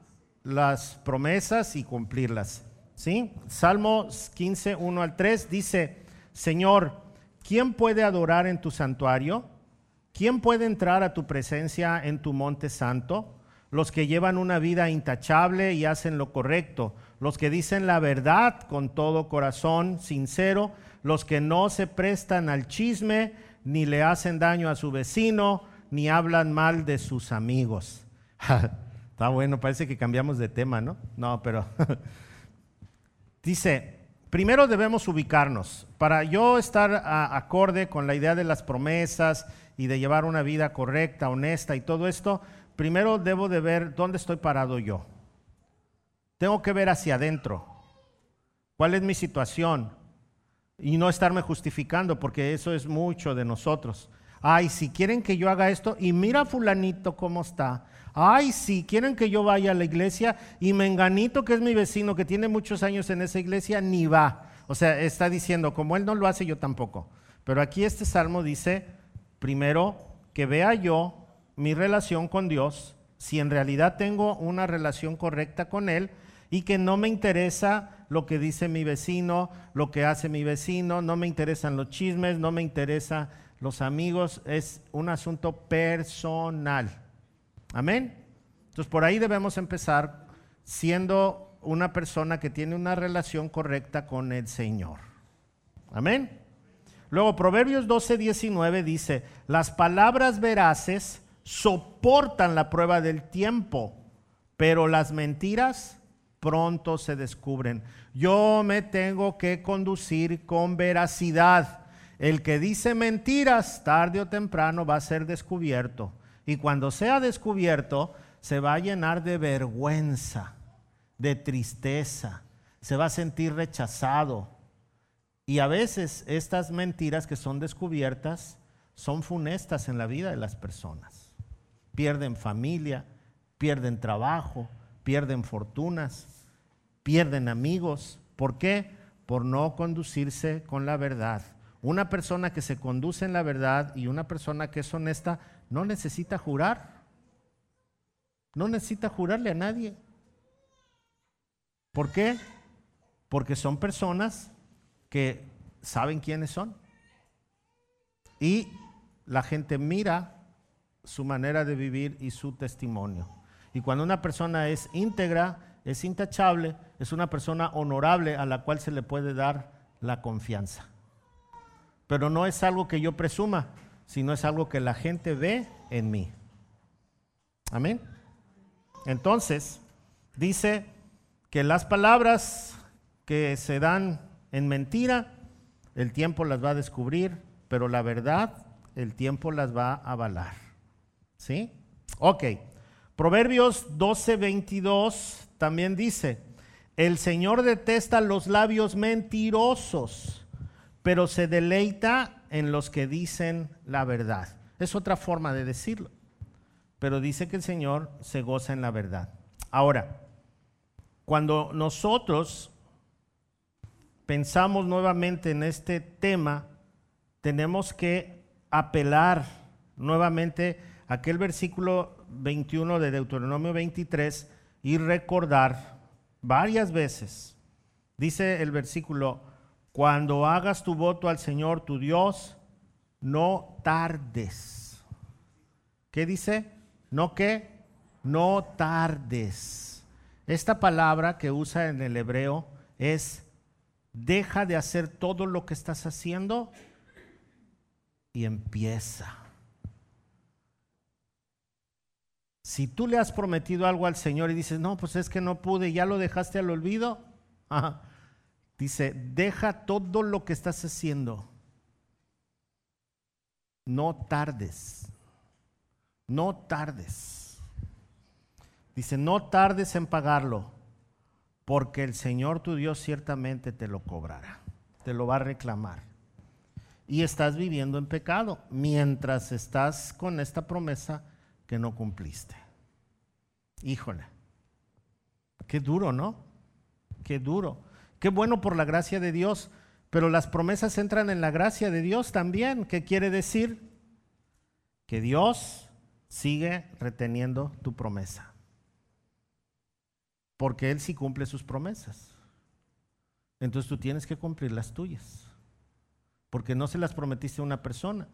las promesas y cumplirlas. ¿Sí? Salmo 15, 1 al 3 dice, Señor, ¿quién puede adorar en tu santuario? ¿Quién puede entrar a tu presencia en tu monte santo? Los que llevan una vida intachable y hacen lo correcto, los que dicen la verdad con todo corazón sincero, los que no se prestan al chisme, ni le hacen daño a su vecino, ni hablan mal de sus amigos. (laughs) Está bueno, parece que cambiamos de tema, ¿no? No, pero (laughs) dice, primero debemos ubicarnos. Para yo estar acorde con la idea de las promesas y de llevar una vida correcta, honesta y todo esto, primero debo de ver dónde estoy parado yo. Tengo que ver hacia adentro. ¿Cuál es mi situación? y no estarme justificando, porque eso es mucho de nosotros. Ay, si quieren que yo haga esto, y mira fulanito cómo está. Ay, si quieren que yo vaya a la iglesia, y menganito que es mi vecino, que tiene muchos años en esa iglesia, ni va. O sea, está diciendo, como él no lo hace, yo tampoco. Pero aquí este salmo dice, primero, que vea yo mi relación con Dios, si en realidad tengo una relación correcta con Él, y que no me interesa lo que dice mi vecino, lo que hace mi vecino, no me interesan los chismes, no me interesan los amigos, es un asunto personal. Amén. Entonces por ahí debemos empezar siendo una persona que tiene una relación correcta con el Señor. Amén. Luego Proverbios 12, 19 dice, las palabras veraces soportan la prueba del tiempo, pero las mentiras pronto se descubren. Yo me tengo que conducir con veracidad. El que dice mentiras, tarde o temprano va a ser descubierto. Y cuando sea descubierto, se va a llenar de vergüenza, de tristeza, se va a sentir rechazado. Y a veces estas mentiras que son descubiertas son funestas en la vida de las personas. Pierden familia, pierden trabajo, pierden fortunas, pierden amigos. ¿Por qué? Por no conducirse con la verdad. Una persona que se conduce en la verdad y una persona que es honesta no necesita jurar. No necesita jurarle a nadie. ¿Por qué? Porque son personas que saben quiénes son. Y la gente mira su manera de vivir y su testimonio. Y cuando una persona es íntegra, es intachable, es una persona honorable a la cual se le puede dar la confianza. Pero no es algo que yo presuma, sino es algo que la gente ve en mí. Amén. Entonces, dice que las palabras que se dan en mentira, el tiempo las va a descubrir, pero la verdad, el tiempo las va a avalar. ¿Sí? Ok. Proverbios 12, 22 también dice, el Señor detesta los labios mentirosos, pero se deleita en los que dicen la verdad. Es otra forma de decirlo, pero dice que el Señor se goza en la verdad. Ahora, cuando nosotros pensamos nuevamente en este tema, tenemos que apelar nuevamente aquel versículo 21 de Deuteronomio 23 y recordar varias veces Dice el versículo, cuando hagas tu voto al Señor tu Dios, no tardes. ¿Qué dice? No que, no tardes. Esta palabra que usa en el hebreo es, deja de hacer todo lo que estás haciendo y empieza. Si tú le has prometido algo al Señor y dices, no, pues es que no pude, ya lo dejaste al olvido, (laughs) dice, deja todo lo que estás haciendo. No tardes, no tardes. Dice, no tardes en pagarlo, porque el Señor tu Dios ciertamente te lo cobrará, te lo va a reclamar. Y estás viviendo en pecado mientras estás con esta promesa que no cumpliste. Híjole, qué duro, ¿no? Qué duro. Qué bueno por la gracia de Dios, pero las promesas entran en la gracia de Dios también. ¿Qué quiere decir? Que Dios sigue reteniendo tu promesa. Porque Él sí cumple sus promesas. Entonces tú tienes que cumplir las tuyas. Porque no se las prometiste a una persona.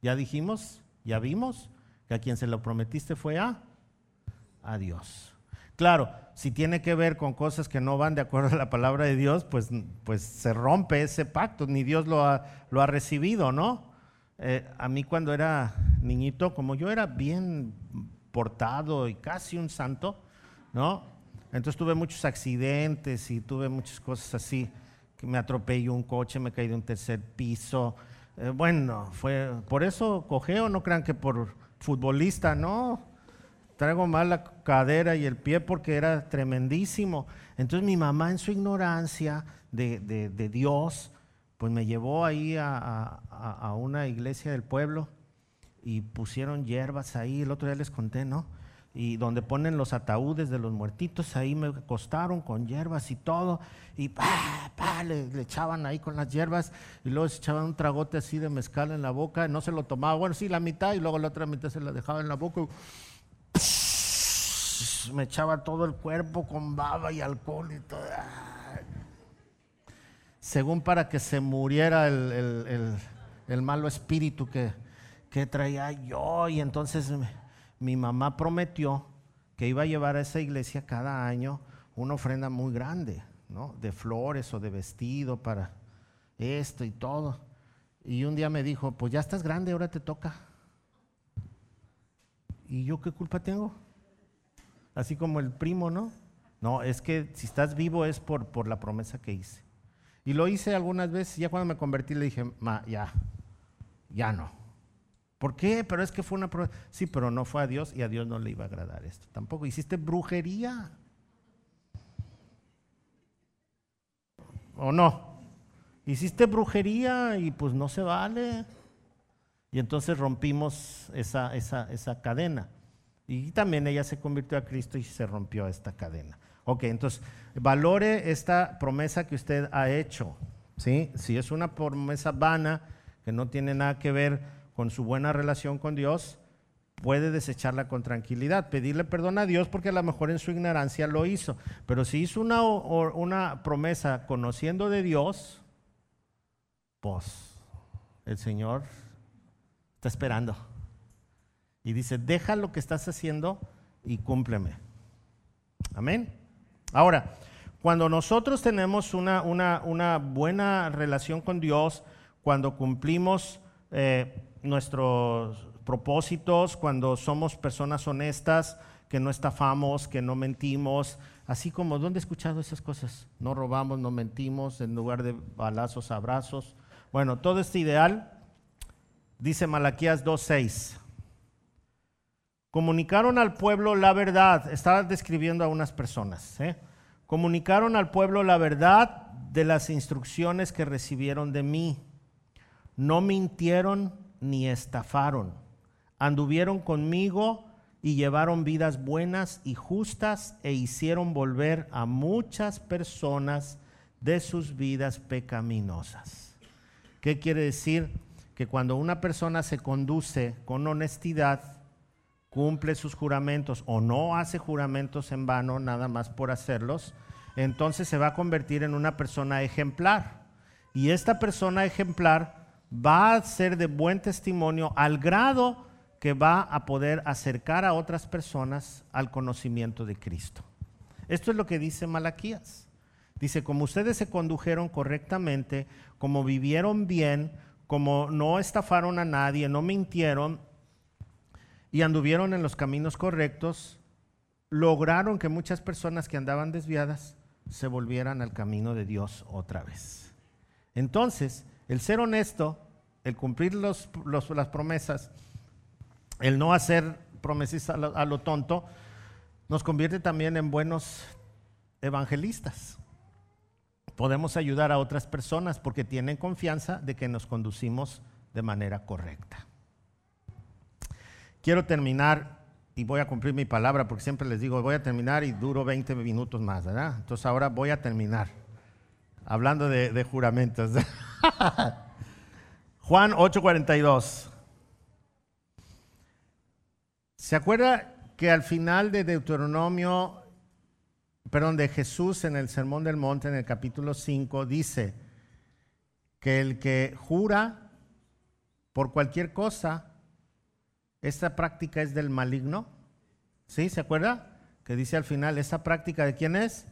Ya dijimos, ya vimos, que a quien se lo prometiste fue a, a Dios. Claro, si tiene que ver con cosas que no van de acuerdo a la palabra de Dios, pues, pues se rompe ese pacto, ni Dios lo ha, lo ha recibido, ¿no? Eh, a mí cuando era niñito, como yo era bien portado y casi un santo, ¿no? Entonces tuve muchos accidentes y tuve muchas cosas así, que me atropelló un coche, me caí de un tercer piso. Eh, bueno, fue por eso cogeo, no crean que por futbolista, no. Traigo mal la cadera y el pie porque era tremendísimo. Entonces mi mamá en su ignorancia de, Dios, pues me llevó ahí a, una iglesia del pueblo y pusieron hierbas ahí, el otro día les conté, ¿no? Y donde ponen los ataúdes de los muertitos, ahí me acostaron con hierbas y todo, y pa, pa, le, echaban ahí con las hierbas, y luego se echaban un tragote así de mezcal en la boca, no se lo tomaba, bueno, sí, la mitad, y luego la otra mitad se la dejaba en la boca, y, me echaba todo el cuerpo con baba y alcohol y todo. Según para que se muriera el, malo espíritu que, que traía yo, y entonces mi mamá prometió que iba a llevar a esa iglesia cada año una ofrenda muy grande, ¿no? De flores o de vestido para esto y todo. Y un día me dijo, pues ya estás grande, ahora te toca. ¿Y yo qué culpa tengo? Así como el primo, ¿no? No, es que si estás vivo es por, por la promesa que hice. Y lo hice algunas veces, ya cuando me convertí le dije, ma, ya, ya no. ¿Por qué? Pero es que fue una prueba. Sí, pero no fue a Dios y a Dios no le iba a agradar esto. Tampoco hiciste brujería. ¿O no? Hiciste brujería y pues no se vale. Y entonces rompimos esa, esa, esa cadena. Y también ella se convirtió a Cristo y se rompió esta cadena. Ok, entonces valore esta promesa que usted ha hecho. ¿sí? Si es una promesa vana que no tiene nada que ver con su buena relación con Dios, puede desecharla con tranquilidad, pedirle perdón a Dios porque a lo mejor en su ignorancia lo hizo. Pero si hizo una, una promesa conociendo de Dios, pues el Señor está esperando. Y dice, deja lo que estás haciendo y cúmpleme. Amén. Ahora, cuando nosotros tenemos una, una, una buena relación con Dios, cuando cumplimos eh, nuestros propósitos, cuando somos personas honestas, que no estafamos, que no mentimos, así como, ¿dónde he escuchado esas cosas? No robamos, no mentimos, en lugar de balazos, abrazos. Bueno, todo este ideal, dice Malaquías 2.6. Comunicaron al pueblo la verdad, estaba describiendo a unas personas, ¿eh? comunicaron al pueblo la verdad de las instrucciones que recibieron de mí. No mintieron ni estafaron. Anduvieron conmigo y llevaron vidas buenas y justas e hicieron volver a muchas personas de sus vidas pecaminosas. ¿Qué quiere decir? Que cuando una persona se conduce con honestidad, cumple sus juramentos o no hace juramentos en vano nada más por hacerlos, entonces se va a convertir en una persona ejemplar. Y esta persona ejemplar va a ser de buen testimonio al grado que va a poder acercar a otras personas al conocimiento de Cristo. Esto es lo que dice Malaquías. Dice, como ustedes se condujeron correctamente, como vivieron bien, como no estafaron a nadie, no mintieron y anduvieron en los caminos correctos, lograron que muchas personas que andaban desviadas se volvieran al camino de Dios otra vez. Entonces, el ser honesto, el cumplir las promesas, el no hacer promesas a lo, tonto, nos convierte también en buenos evangelistas. Podemos ayudar a otras personas porque tienen confianza de que nos conducimos de manera correcta. Quiero terminar y voy a cumplir mi palabra porque siempre les digo, voy a terminar y duro 20 minutos más, ¿verdad? Entonces ahora voy a terminar hablando de, de juramentos. (laughs) Juan 8:42. ¿Se acuerda que al final de Deuteronomio, perdón, de Jesús en el Sermón del Monte, en el capítulo 5, dice que el que jura por cualquier cosa, esta práctica es del maligno? ¿Sí? ¿Se acuerda? Que dice al final, ¿esa práctica de quién es?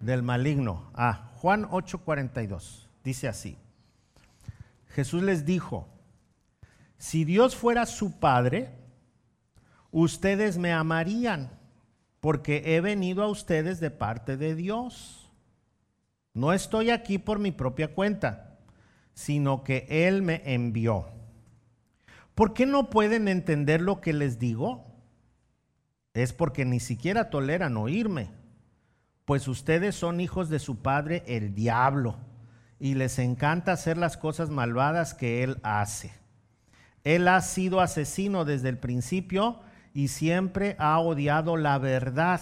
Del maligno. Ah, Juan 8:42. Dice así. Jesús les dijo, si Dios fuera su Padre, ustedes me amarían, porque he venido a ustedes de parte de Dios. No estoy aquí por mi propia cuenta, sino que Él me envió. ¿Por qué no pueden entender lo que les digo? Es porque ni siquiera toleran oírme, pues ustedes son hijos de su padre el diablo, y les encanta hacer las cosas malvadas que Él hace. Él ha sido asesino desde el principio y siempre ha odiado la verdad,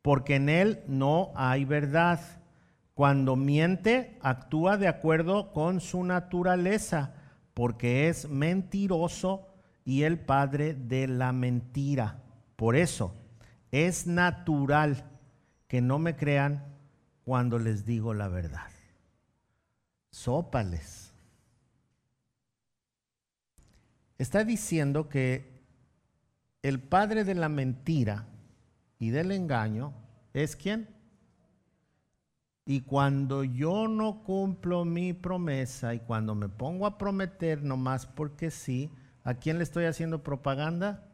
porque en él no hay verdad. Cuando miente, actúa de acuerdo con su naturaleza, porque es mentiroso y el padre de la mentira. Por eso, es natural que no me crean cuando les digo la verdad. Sópales. Está diciendo que el padre de la mentira y del engaño es quién? Y cuando yo no cumplo mi promesa y cuando me pongo a prometer nomás porque sí, ¿a quién le estoy haciendo propaganda?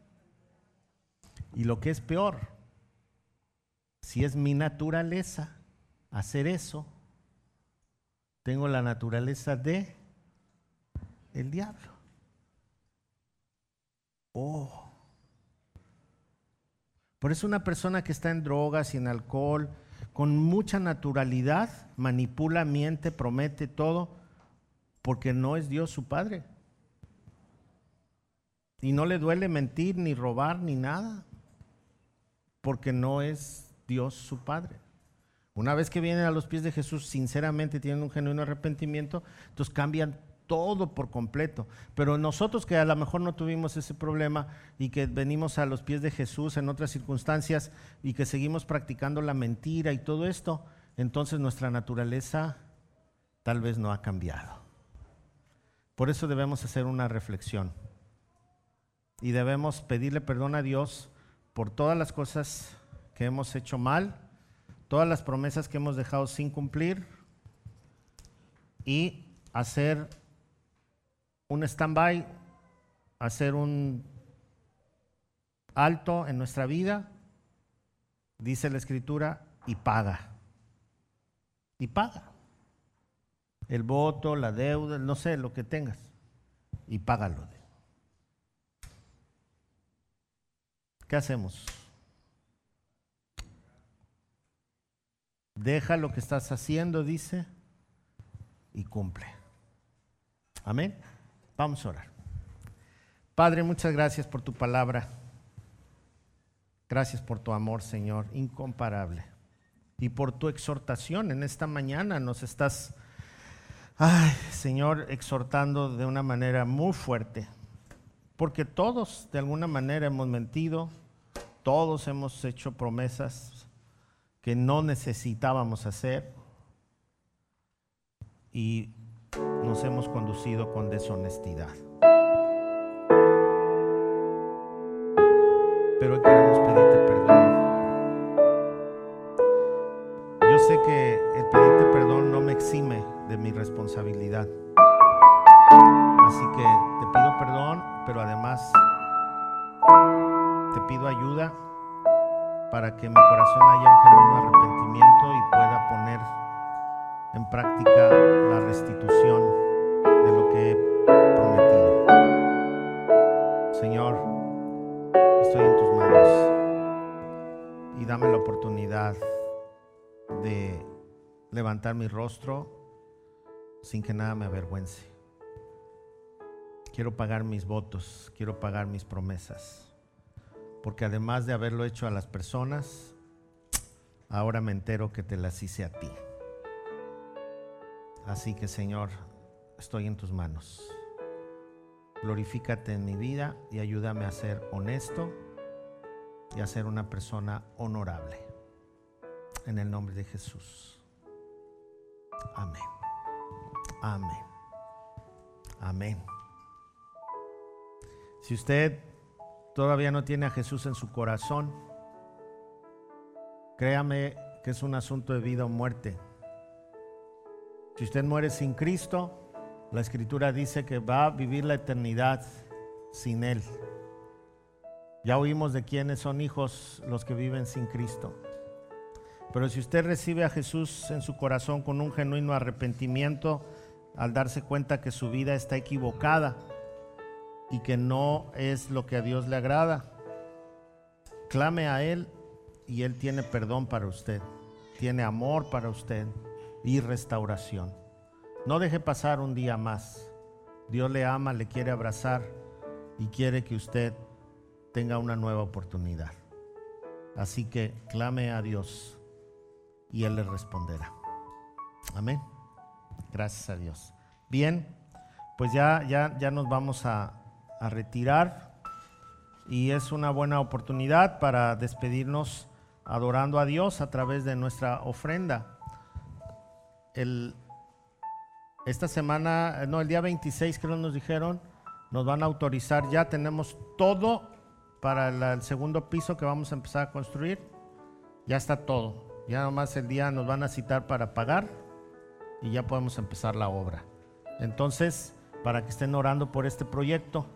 Y lo que es peor, si es mi naturaleza hacer eso, tengo la naturaleza de el diablo. Oh. Por eso una persona que está en drogas y en alcohol, con mucha naturalidad, manipula, miente, promete todo, porque no es Dios su Padre. Y no le duele mentir, ni robar, ni nada, porque no es Dios su Padre. Una vez que vienen a los pies de Jesús, sinceramente tienen un genuino arrepentimiento, entonces cambian todo por completo. Pero nosotros que a lo mejor no tuvimos ese problema y que venimos a los pies de Jesús en otras circunstancias y que seguimos practicando la mentira y todo esto, entonces nuestra naturaleza tal vez no ha cambiado. Por eso debemos hacer una reflexión y debemos pedirle perdón a Dios por todas las cosas que hemos hecho mal, todas las promesas que hemos dejado sin cumplir y hacer un stand-by, hacer un alto en nuestra vida, dice la escritura, y paga. Y paga. El voto, la deuda, no sé, lo que tengas. Y págalo. ¿Qué hacemos? Deja lo que estás haciendo, dice, y cumple. Amén. Vamos a orar. Padre, muchas gracias por tu palabra. Gracias por tu amor, Señor, incomparable. Y por tu exhortación en esta mañana nos estás, ay, Señor, exhortando de una manera muy fuerte. Porque todos de alguna manera hemos mentido, todos hemos hecho promesas que no necesitábamos hacer y nos hemos conducido con deshonestidad. Pero hoy queremos pedirte perdón. Yo sé que el pedirte perdón no me exime de mi responsabilidad. Así que te pido perdón, pero además te pido ayuda para que mi corazón haya un genuino arrepentimiento y pueda poner en práctica la restitución de lo que he prometido. Señor, estoy en tus manos y dame la oportunidad de levantar mi rostro sin que nada me avergüence. Quiero pagar mis votos, quiero pagar mis promesas, porque además de haberlo hecho a las personas, ahora me entero que te las hice a ti. Así que Señor, estoy en tus manos. Glorifícate en mi vida y ayúdame a ser honesto y a ser una persona honorable. En el nombre de Jesús. Amén. Amén. Amén. Si usted todavía no tiene a Jesús en su corazón, créame que es un asunto de vida o muerte. Si usted muere sin Cristo, la escritura dice que va a vivir la eternidad sin Él. Ya oímos de quiénes son hijos los que viven sin Cristo. Pero si usted recibe a Jesús en su corazón con un genuino arrepentimiento, al darse cuenta que su vida está equivocada y que no es lo que a Dios le agrada, clame a Él y Él tiene perdón para usted, tiene amor para usted y restauración. No deje pasar un día más. Dios le ama, le quiere abrazar y quiere que usted tenga una nueva oportunidad. Así que clame a Dios y Él le responderá. Amén. Gracias a Dios. Bien, pues ya, ya, ya nos vamos a, a retirar y es una buena oportunidad para despedirnos adorando a Dios a través de nuestra ofrenda esta semana, no, el día 26 creo nos dijeron, nos van a autorizar, ya tenemos todo para el segundo piso que vamos a empezar a construir, ya está todo, ya nomás el día nos van a citar para pagar y ya podemos empezar la obra. Entonces, para que estén orando por este proyecto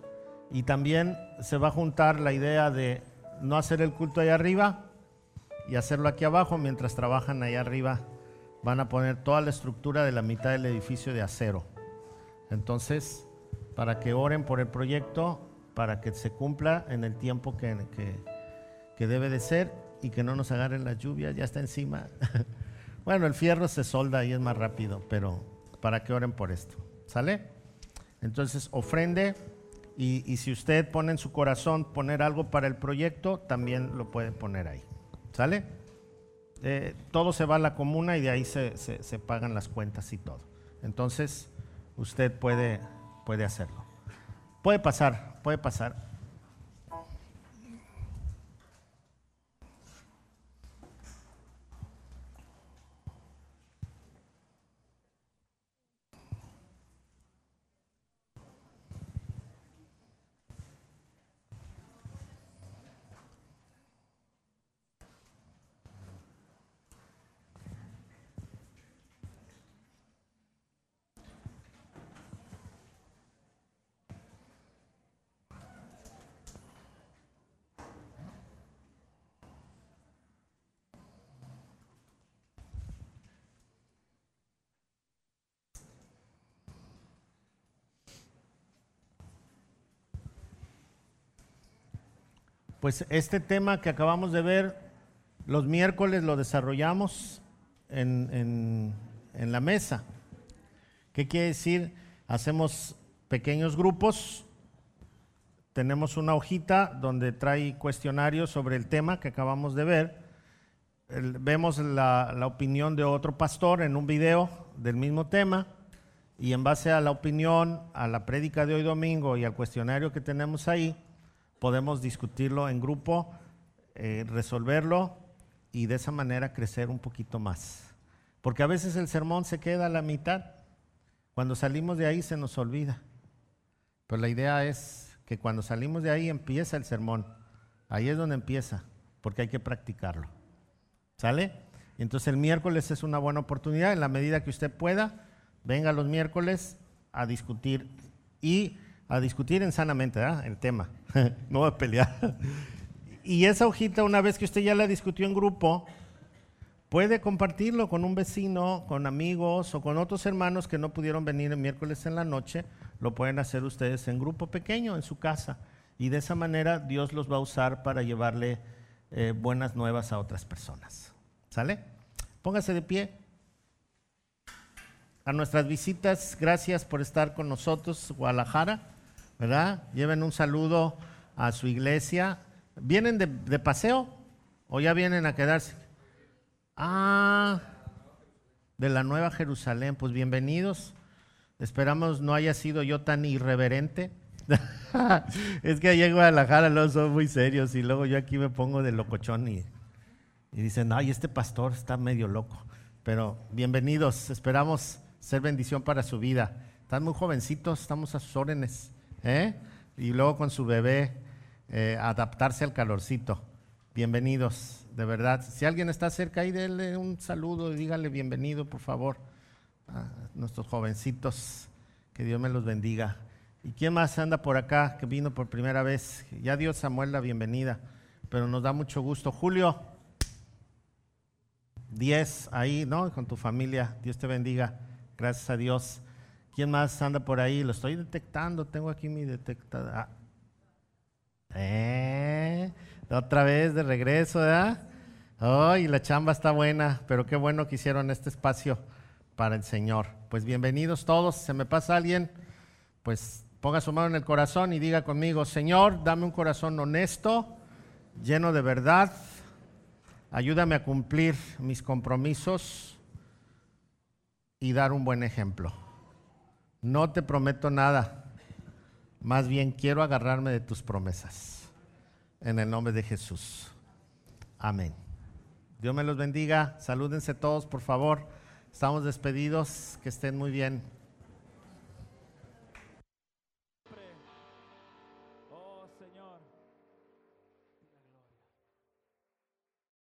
y también se va a juntar la idea de no hacer el culto allá arriba y hacerlo aquí abajo mientras trabajan allá arriba van a poner toda la estructura de la mitad del edificio de acero. Entonces, para que oren por el proyecto, para que se cumpla en el tiempo que, que, debe de ser y que no nos agarren la lluvia, ya está encima. (laughs) bueno, el fierro se solda y es más rápido, pero para que oren por esto. ¿Sale? Entonces, ofrende y, si usted pone en su corazón poner algo para el proyecto, también lo puede poner ahí. ¿Sale? Eh, todo se va a la comuna y de ahí se, se, pagan las cuentas y todo. Entonces, usted puede, puede hacerlo. Puede pasar, puede pasar. Pues este tema que acabamos de ver, los miércoles lo desarrollamos en, la mesa. ¿Qué quiere decir? Hacemos pequeños grupos, tenemos una hojita donde trae cuestionarios sobre el tema que acabamos de ver. vemos la, opinión de otro pastor en un video del mismo tema y en base a la opinión, a la prédica de hoy domingo y al cuestionario que tenemos ahí, podemos discutirlo en grupo, eh, resolverlo y de esa manera crecer un poquito más. Porque a veces el sermón se queda a la mitad. Cuando salimos de ahí se nos olvida. Pero la idea es que cuando salimos de ahí empieza el sermón. Ahí es donde empieza, porque hay que practicarlo. ¿Sale? Entonces el miércoles es una buena oportunidad, en la medida que usted pueda, venga los miércoles a discutir y a discutir en sanamente el tema, (laughs) no a pelear. y esa hojita, una vez que usted ya la discutió en grupo, puede compartirlo con un vecino, con amigos o con otros hermanos que no pudieron venir el miércoles en la noche, lo pueden hacer ustedes en grupo pequeño, en su casa. Y de esa manera Dios los va a usar para llevarle eh, buenas nuevas a otras personas. ¿Sale? Póngase de pie. A nuestras visitas, gracias por estar con nosotros, Guadalajara, ¿verdad? Lleven un saludo a su iglesia. ¿Vienen de, paseo o ya vienen a quedarse? Ah, de la Nueva Jerusalén, pues bienvenidos. Esperamos no haya sido yo tan irreverente. (laughs) es que allá en Guadalajara los son muy serios y luego yo aquí me pongo de locochón y, y dicen, ay, este pastor está medio loco. Pero bienvenidos, esperamos ser bendición para su vida. Están muy jovencitos, estamos a sus órdenes. ¿Eh? Y luego con su bebé, eh, adaptarse al calorcito. Bienvenidos, de verdad. Si alguien está cerca ahí, denle un saludo y dígale bienvenido, por favor, a nuestros jovencitos. Que Dios me los bendiga. ¿Y quién más anda por acá que vino por primera vez? Ya dio Samuel la bienvenida, pero nos da mucho gusto. Julio, 10 ahí, ¿no? Con tu familia. Dios te bendiga. Gracias a Dios. ¿Quién más anda por ahí? Lo estoy detectando. Tengo aquí mi detectador. Ah. Eh, otra vez de regreso, ¿verdad? Ay, la chamba está buena, pero qué bueno que hicieron este espacio para el Señor. Pues bienvenidos todos. ¿Se me pasa alguien? Pues ponga su mano en el corazón y diga conmigo, Señor, dame un corazón honesto, lleno de verdad. Ayúdame a cumplir mis compromisos y dar un buen ejemplo. No te prometo nada, más bien quiero agarrarme de tus promesas. En el nombre de Jesús. Amén. Dios me los bendiga. Salúdense todos, por favor. Estamos despedidos. Que estén muy bien.